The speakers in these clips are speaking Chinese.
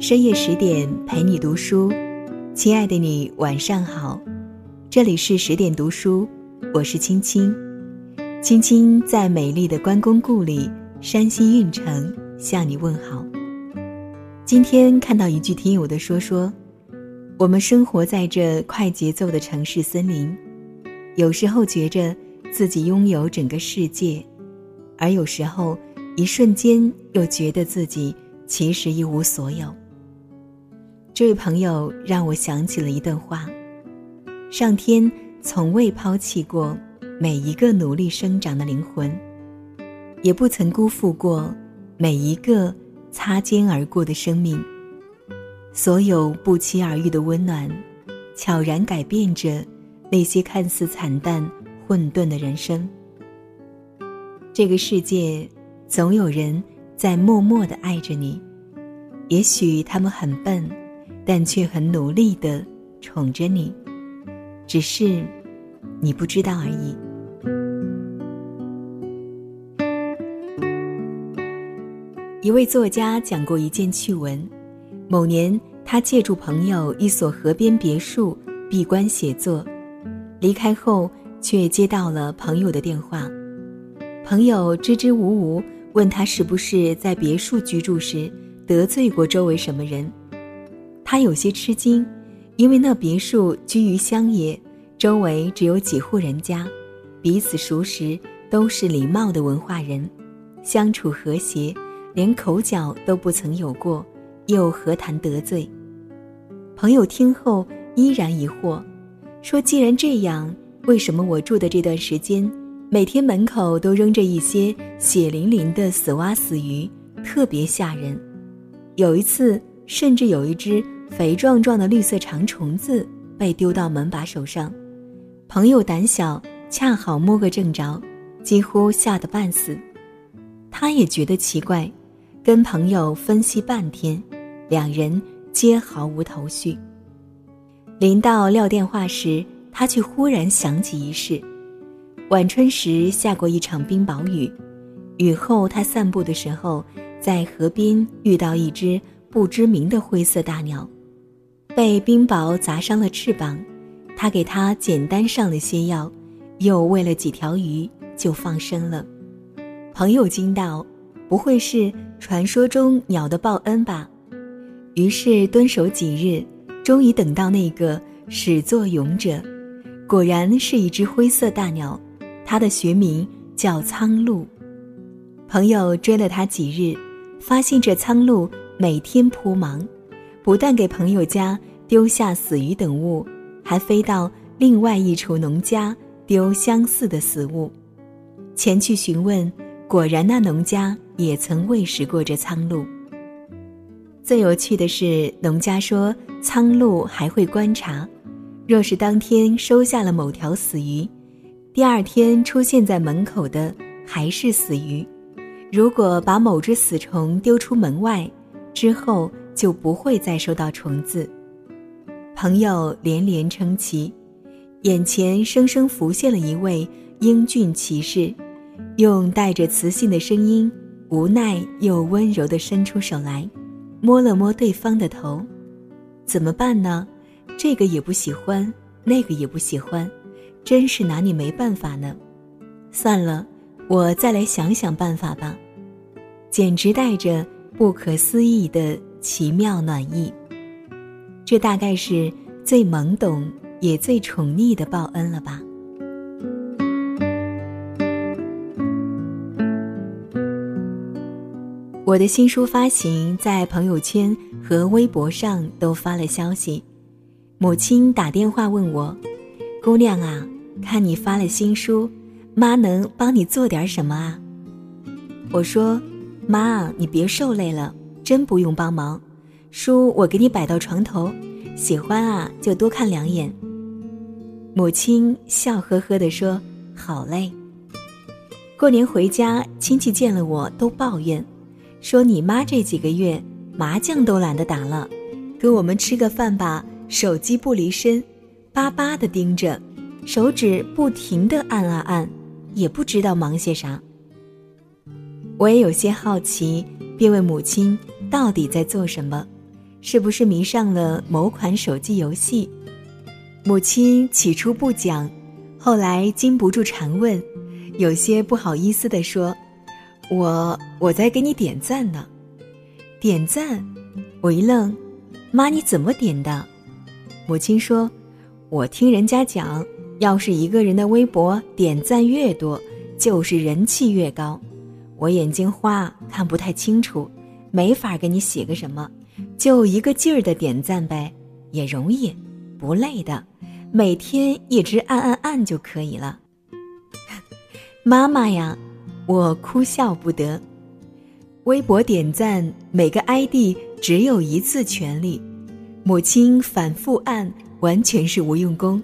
深夜十点陪你读书，亲爱的你晚上好，这里是十点读书，我是青青，青青在美丽的关公故里山西运城向你问好。今天看到一句听友的说说，我们生活在这快节奏的城市森林，有时候觉着自己拥有整个世界，而有时候一瞬间又觉得自己。其实一无所有。这位朋友让我想起了一段话：上天从未抛弃过每一个努力生长的灵魂，也不曾辜负过每一个擦肩而过的生命。所有不期而遇的温暖，悄然改变着那些看似惨淡混沌的人生。这个世界，总有人。在默默的爱着你，也许他们很笨，但却很努力的宠着你，只是你不知道而已。一位作家讲过一件趣闻：某年，他借住朋友一所河边别墅闭关写作，离开后却接到了朋友的电话，朋友支支吾吾。问他是不是在别墅居住时得罪过周围什么人？他有些吃惊，因为那别墅居于乡野，周围只有几户人家，彼此熟识，都是礼貌的文化人，相处和谐，连口角都不曾有过，又何谈得罪？朋友听后依然疑惑，说：“既然这样，为什么我住的这段时间？”每天门口都扔着一些血淋淋的死蛙死鱼，特别吓人。有一次，甚至有一只肥壮壮的绿色长虫子被丢到门把手上。朋友胆小，恰好摸个正着，几乎吓得半死。他也觉得奇怪，跟朋友分析半天，两人皆毫无头绪。临到撂电话时，他却忽然想起一事。晚春时下过一场冰雹雨，雨后他散步的时候，在河边遇到一只不知名的灰色大鸟，被冰雹砸伤了翅膀，他给它简单上了些药，又喂了几条鱼，就放生了。朋友惊道：“不会是传说中鸟的报恩吧？”于是蹲守几日，终于等到那个始作俑者，果然是一只灰色大鸟。它的学名叫苍鹭。朋友追了它几日，发现这苍鹭每天扑忙，不但给朋友家丢下死鱼等物，还飞到另外一处农家丢相似的死物。前去询问，果然那农家也曾喂食过这苍鹭。最有趣的是，农家说苍鹭还会观察，若是当天收下了某条死鱼。第二天出现在门口的还是死鱼，如果把某只死虫丢出门外，之后就不会再收到虫子。朋友连连称奇，眼前生生浮现了一位英俊骑士，用带着磁性的声音，无奈又温柔地伸出手来，摸了摸对方的头。怎么办呢？这个也不喜欢，那个也不喜欢。真是拿你没办法呢，算了，我再来想想办法吧。简直带着不可思议的奇妙暖意。这大概是最懵懂也最宠溺的报恩了吧。我的新书发行，在朋友圈和微博上都发了消息，母亲打电话问我。姑娘啊，看你发了新书，妈能帮你做点什么啊？我说，妈，你别受累了，真不用帮忙，书我给你摆到床头，喜欢啊就多看两眼。母亲笑呵呵地说：“好嘞。”过年回家，亲戚见了我都抱怨，说你妈这几个月麻将都懒得打了，跟我们吃个饭吧，手机不离身。巴巴的盯着，手指不停的按啊按，也不知道忙些啥。我也有些好奇，便问母亲到底在做什么，是不是迷上了某款手机游戏？母亲起初不讲，后来禁不住缠问，有些不好意思地说：“我我在给你点赞呢。”点赞，我一愣，妈你怎么点的？母亲说：“我听人家讲，要是一个人的微博点赞越多，就是人气越高。我眼睛花，看不太清楚，没法给你写个什么，就一个劲儿的点赞呗，也容易，不累的。”每天一直按按按就可以了。妈妈呀，我哭笑不得。微博点赞，每个 ID 只有一次权利。母亲反复按，完全是无用功，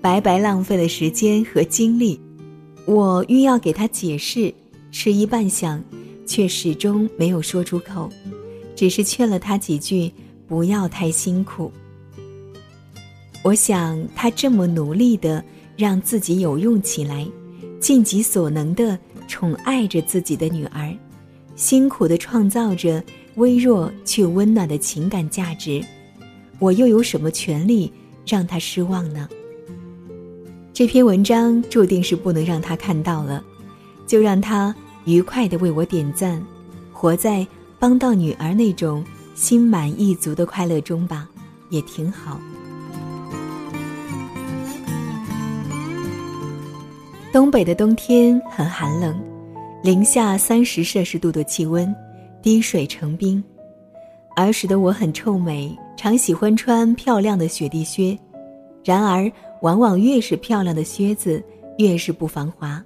白白浪费了时间和精力。我欲要给他解释，迟疑半晌，却始终没有说出口，只是劝了他几句，不要太辛苦。我想，他这么努力的让自己有用起来，尽己所能的宠爱着自己的女儿，辛苦的创造着微弱却温暖的情感价值，我又有什么权利让他失望呢？这篇文章注定是不能让他看到了，就让他愉快的为我点赞，活在帮到女儿那种心满意足的快乐中吧，也挺好。东北的冬天很寒冷，零下三十摄氏度的气温，滴水成冰。儿时的我很臭美，常喜欢穿漂亮的雪地靴。然而，往往越是漂亮的靴子，越是不防滑。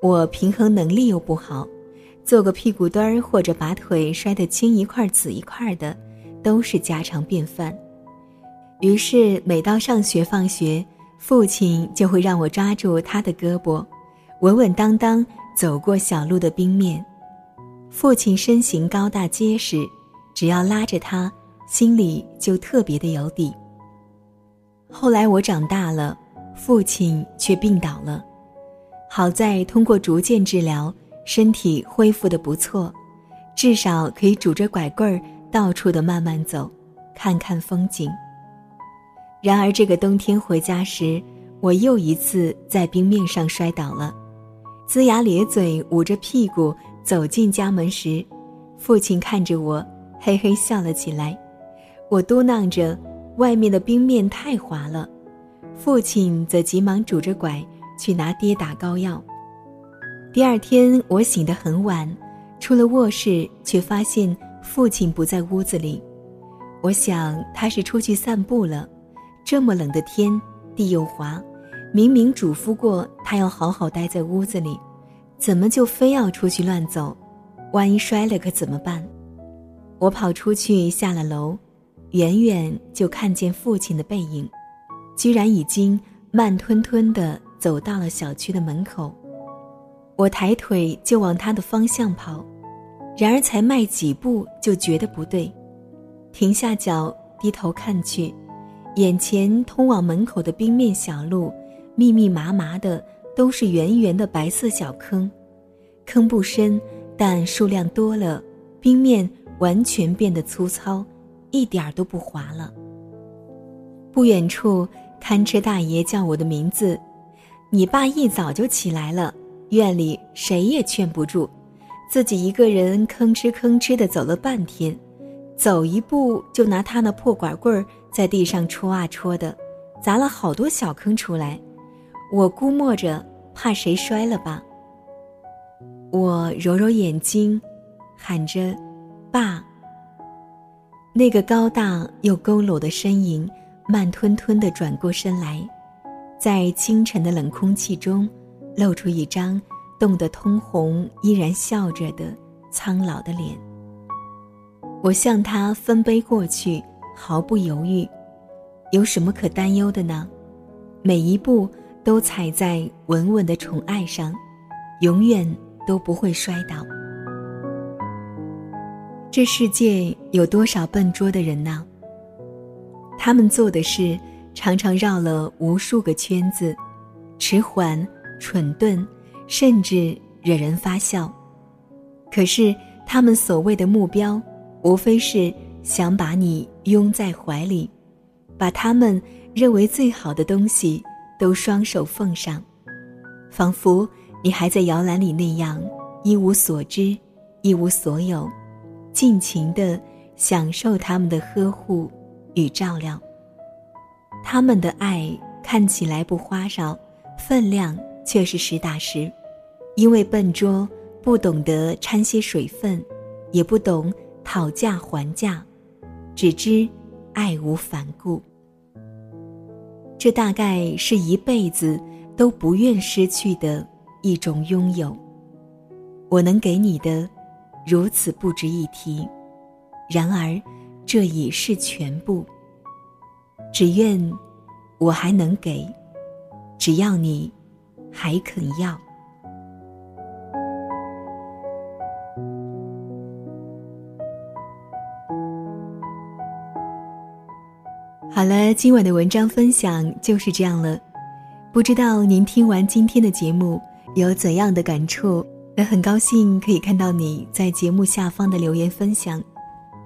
我平衡能力又不好，做个屁股墩儿或者把腿摔得青一块紫一块的，都是家常便饭。于是，每到上学放学，父亲就会让我抓住他的胳膊，稳稳当当走过小路的冰面。父亲身形高大结实，只要拉着他，心里就特别的有底。后来我长大了，父亲却病倒了，好在通过逐渐治疗，身体恢复的不错，至少可以拄着拐棍儿到处的慢慢走，看看风景。然而这个冬天回家时，我又一次在冰面上摔倒了，龇牙咧嘴、捂着屁股走进家门时，父亲看着我，嘿嘿笑了起来。我嘟囔着：“外面的冰面太滑了。”父亲则急忙拄着拐去拿跌打膏药。第二天我醒得很晚，出了卧室，却发现父亲不在屋子里。我想他是出去散步了。这么冷的天，地又滑，明明嘱咐过他要好好待在屋子里，怎么就非要出去乱走？万一摔了可怎么办？我跑出去下了楼，远远就看见父亲的背影，居然已经慢吞吞地走到了小区的门口。我抬腿就往他的方向跑，然而才迈几步就觉得不对，停下脚低头看去。眼前通往门口的冰面小路，密密麻麻的都是圆圆的白色小坑，坑不深，但数量多了，冰面完全变得粗糙，一点儿都不滑了。不远处，看车大爷叫我的名字，你爸一早就起来了，院里谁也劝不住，自己一个人吭哧吭哧的走了半天，走一步就拿他那破拐棍儿。在地上戳啊戳的，砸了好多小坑出来。我估摸着，怕谁摔了吧。我揉揉眼睛，喊着：“爸。”那个高大又佝偻的身影，慢吞吞地转过身来，在清晨的冷空气中，露出一张冻得通红、依然笑着的苍老的脸。我向他分杯过去。毫不犹豫，有什么可担忧的呢？每一步都踩在稳稳的宠爱上，永远都不会摔倒。这世界有多少笨拙的人呢？他们做的事常常绕了无数个圈子，迟缓、蠢钝，甚至惹人发笑。可是他们所谓的目标，无非是。想把你拥在怀里，把他们认为最好的东西都双手奉上，仿佛你还在摇篮里那样一无所知，一无所有，尽情的享受他们的呵护与照料。他们的爱看起来不花哨，分量却是实打实，因为笨拙，不懂得掺些水分，也不懂讨价还价，只知爱无反顾。这大概是一辈子都不愿失去的一种拥有。我能给你的，如此不值一提，然而，这已是全部。只愿我还能给，只要你还肯要。好了，今晚的文章分享就是这样了。不知道您听完今天的节目有怎样的感触？那很高兴可以看到你在节目下方的留言分享。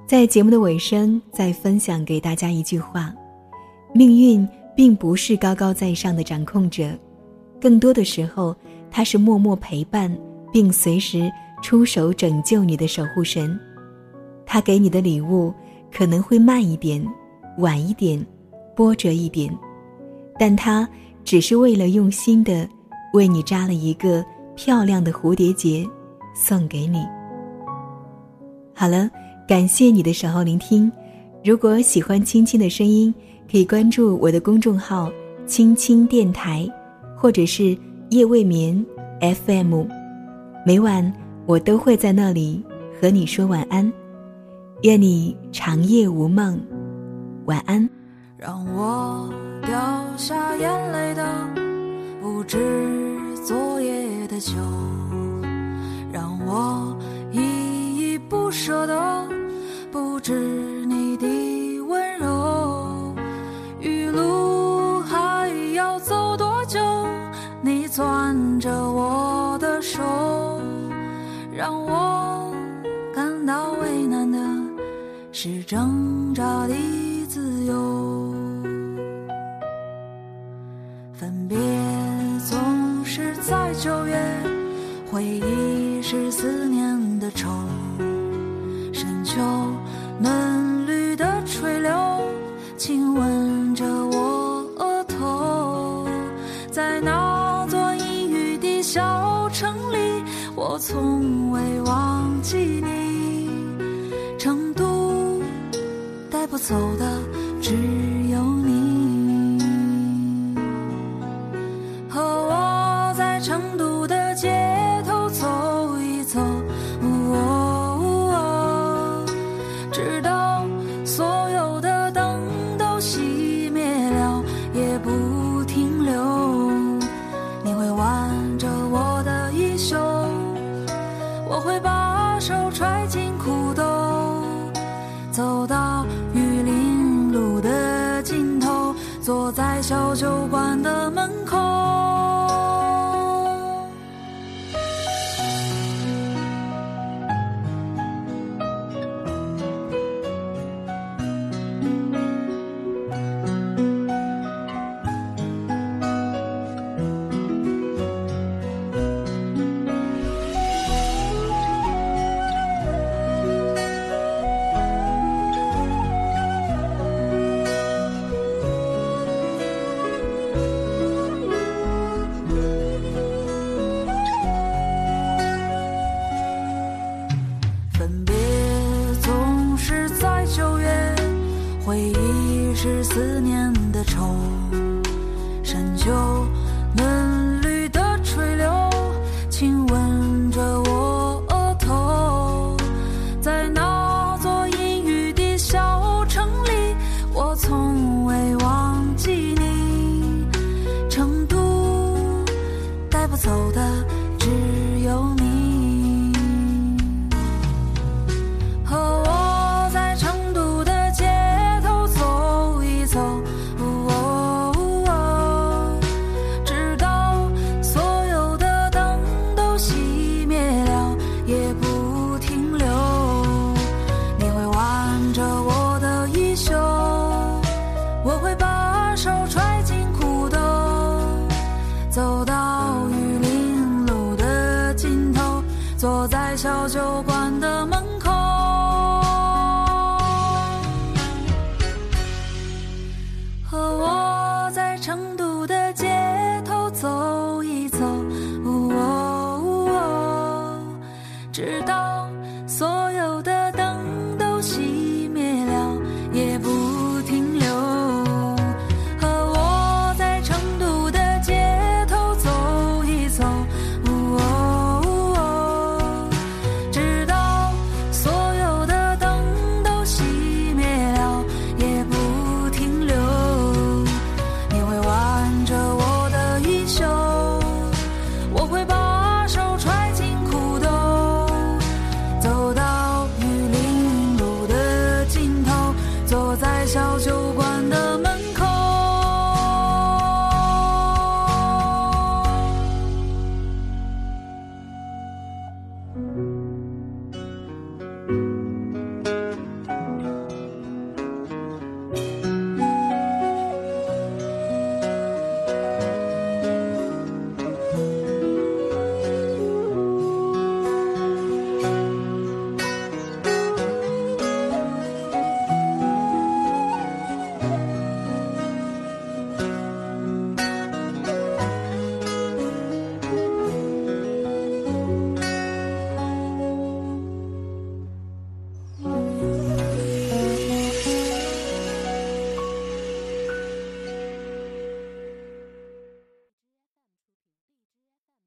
在节目的尾声，再分享给大家一句话。命运并不是高高在上的掌控者，更多的时候，他是默默陪伴并随时出手拯救你的守护神。他给你的礼物可能会慢一点、晚一点、波折一点，但他只是为了用心的为你扎了一个漂亮的蝴蝶结，送给你。好了，感谢你的守候聆听。如果喜欢青青的声音。可以关注我的公众号“青青电台”，或者是“夜未眠 FM”，每晚我都会在那里和你说晚安。愿你长夜无梦，晚安。让我掉下眼泪的不止昨夜的酒，挣扎的自由。分别总是在九月，回忆是思念的愁。深秋嫩绿的垂柳，亲吻着我额头，在那座阴雨的小城里。我从未忘记你，走的只思念。和我在成都